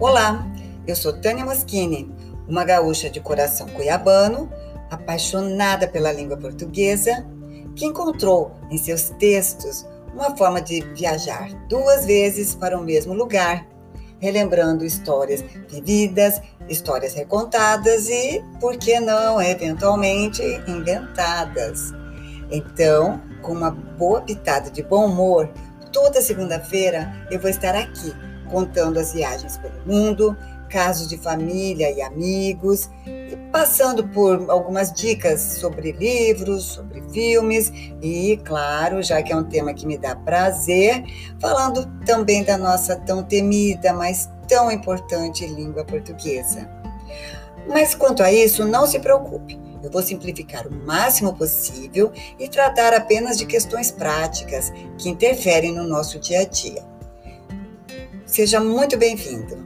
Olá, eu sou Tânia Moschini, uma gaúcha de coração cuiabano, apaixonada pela língua portuguesa, que encontrou em seus textos uma forma de viajar duas vezes para o mesmo lugar, relembrando histórias vividas, histórias recontadas e, por que não, eventualmente inventadas. Então, com uma boa pitada de bom humor, toda segunda-feira eu vou estar aqui contando as viagens pelo mundo, casos de família e amigos, e passando por algumas dicas sobre livros, sobre filmes e, claro, já que é um tema que me dá prazer, falando também da nossa tão temida, mas tão importante língua portuguesa. Mas quanto a isso, não se preocupe. Eu vou simplificar o máximo possível e tratar apenas de questões práticas que interferem no nosso dia a dia. Seja muito bem-vindo.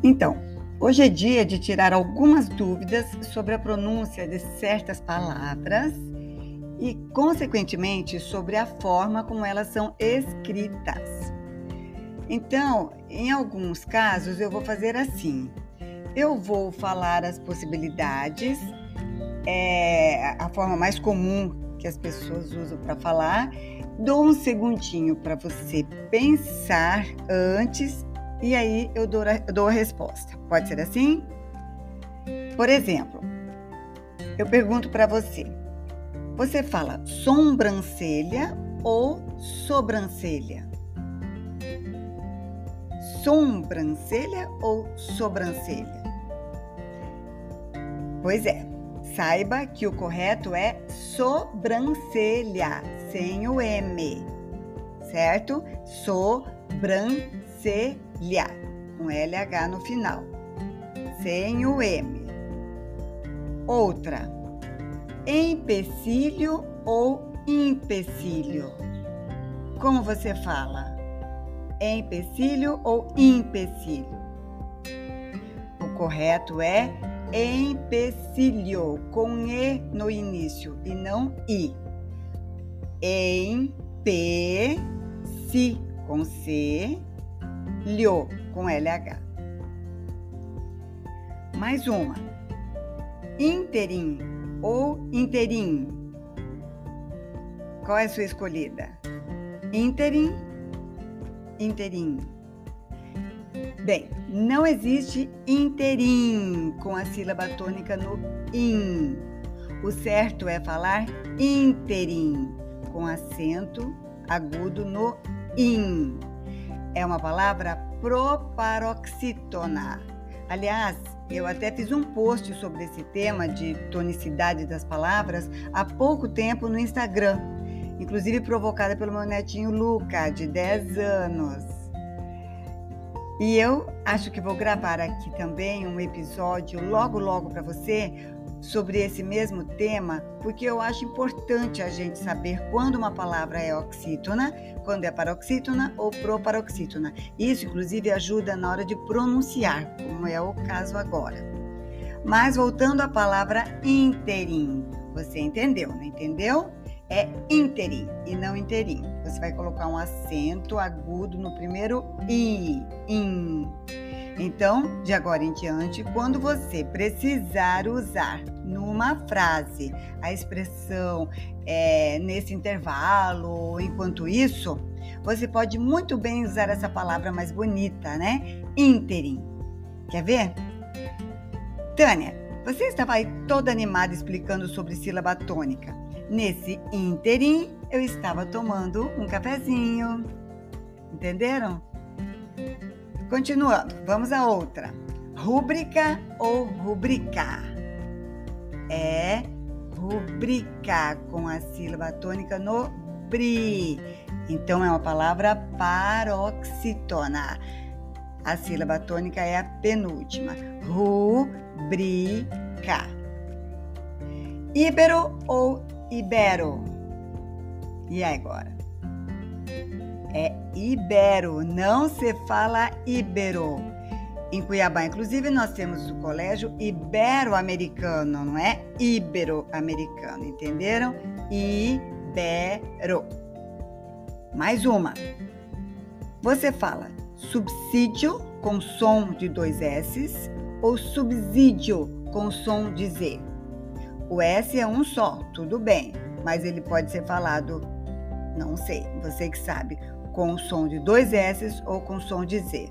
Então, hoje é dia de tirar algumas dúvidas sobre a pronúncia de certas palavras e, consequentemente, sobre a forma como elas são escritas. Então, em alguns casos, eu vou fazer assim: eu vou falar as possibilidades, é, a forma mais comum que as pessoas usam para falar, dou um segundinho para você pensar antes e aí eu dou a, dou a resposta. Pode ser assim? Por exemplo, eu pergunto para você: você fala sobrancelha ou sobrancelha? Sobrancelha ou sobrancelha? Pois é, saiba que o correto é sobrancelha, sem o M, certo? Sobrancelha, com LH no final, sem o M. Outra, empecilho ou empecilho? Como você fala? Empecilho ou empecilho? O correto é empecilho, com E no início e não I. Em, P, si, com C, lho, com LH. Mais uma. Interim ou interim? Qual é a sua escolhida? Interim interim. Bem, não existe interim com a sílaba tônica no in. O certo é falar interim com acento agudo no in. É uma palavra proparoxítona. Aliás, eu até fiz um post sobre esse tema de tonicidade das palavras há pouco tempo no Instagram inclusive provocada pelo meu netinho Luca, de 10 anos. E eu acho que vou gravar aqui também um episódio logo, logo para você sobre esse mesmo tema, porque eu acho importante a gente saber quando uma palavra é oxítona, quando é paroxítona ou proparoxítona. Isso, inclusive, ajuda na hora de pronunciar, como é o caso agora. Mas voltando à palavra interim, você entendeu, não entendeu? É interim e não interim. Você vai colocar um acento agudo no primeiro i, in. Então, de agora em diante, quando você precisar usar numa frase a expressão é, nesse intervalo, enquanto isso, você pode muito bem usar essa palavra mais bonita, né? Interim. Quer ver? Tânia, você estava aí toda animada explicando sobre sílaba tônica. Nesse ínterim, eu estava tomando um cafezinho. Entenderam? Continuando, vamos a outra. Rúbrica ou rubricar? É rubricar com a sílaba tônica no bri. Então é uma palavra paroxítona. A sílaba tônica é a penúltima. Rubricar. Íbero ou Ibero. E agora? É Ibero, não se fala Ibero. Em Cuiabá, inclusive, nós temos o colégio ibero-americano, não é ibero-americano, entenderam? Ibero. Mais uma. Você fala subsídio com som de dois S ou subsídio com som de Z? O S é um só, tudo bem, mas ele pode ser falado, não sei, você que sabe, com som de dois S ou com som de Z.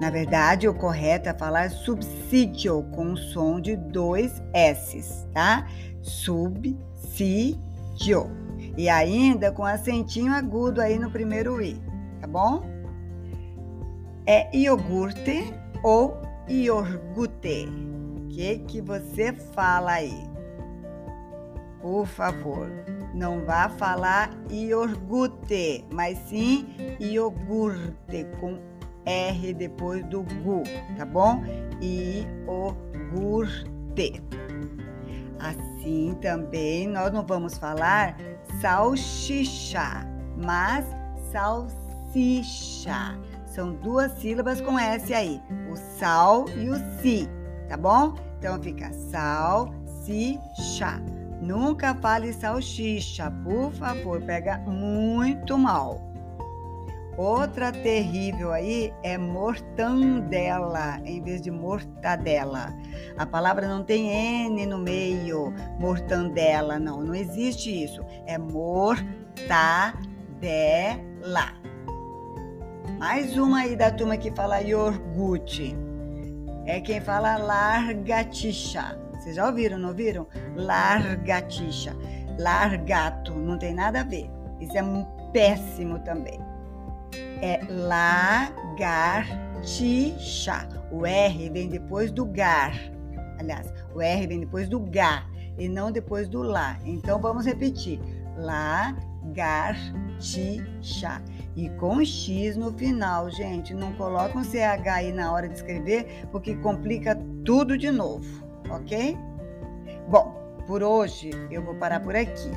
Na verdade, o correto é falar subsídio com som de dois S, tá? Subsídio. E ainda com acentinho agudo aí no primeiro I, tá bom? É iogurte ou iogurte? Que, que você fala aí? Por favor, não vá falar iogurte, mas sim iogurte com R depois do gu, tá bom? Iogurte. Assim também nós não vamos falar salsicha, mas salsicha. São duas sílabas com S aí, o sal e o si, tá bom? Então fica salsicha. Nunca fale salsicha, por favor, pega muito mal. Outra terrível aí é mortandela em vez de mortadela. A palavra não tem N no meio, mortandela, não, não existe isso. É mortadela. Mais uma aí da turma que fala iogurte. É quem fala largatixa. Vocês já ouviram, não ouviram? Largatixa. Largato, não tem nada a ver. Isso é péssimo também é lagartixa. O R vem depois do gar. Aliás, o R vem depois do G e não depois do lá. Então vamos repetir. Lagartixa. E com X no final, gente. Não coloca um CH aí na hora de escrever, porque complica tudo de novo, ok? Bom, por hoje eu vou parar por aqui,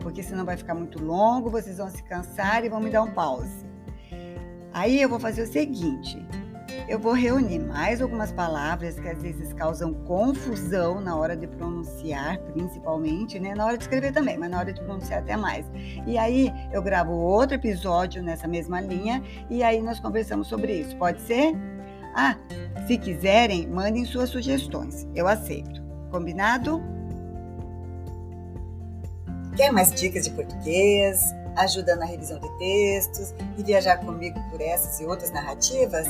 porque senão vai ficar muito longo, vocês vão se cansar e vão me dar um pause. Aí eu vou fazer o seguinte: eu vou reunir mais algumas palavras que às vezes causam confusão na hora de pronunciar, principalmente, né? Na hora de escrever também, mas na hora de pronunciar até mais. E aí eu gravo outro episódio nessa mesma linha e aí nós conversamos sobre isso. Pode ser? Ah, se quiserem, mandem suas sugestões. Eu aceito. Combinado? Quer mais dicas de português? ajuda na revisão de textos e viajar comigo por essas e outras narrativas?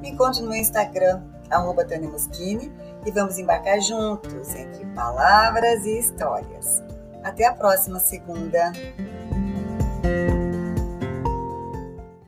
Me encontre no Instagram, arroba Tânia Moschini, e vamos embarcar juntos entre palavras e histórias. Até a próxima segunda!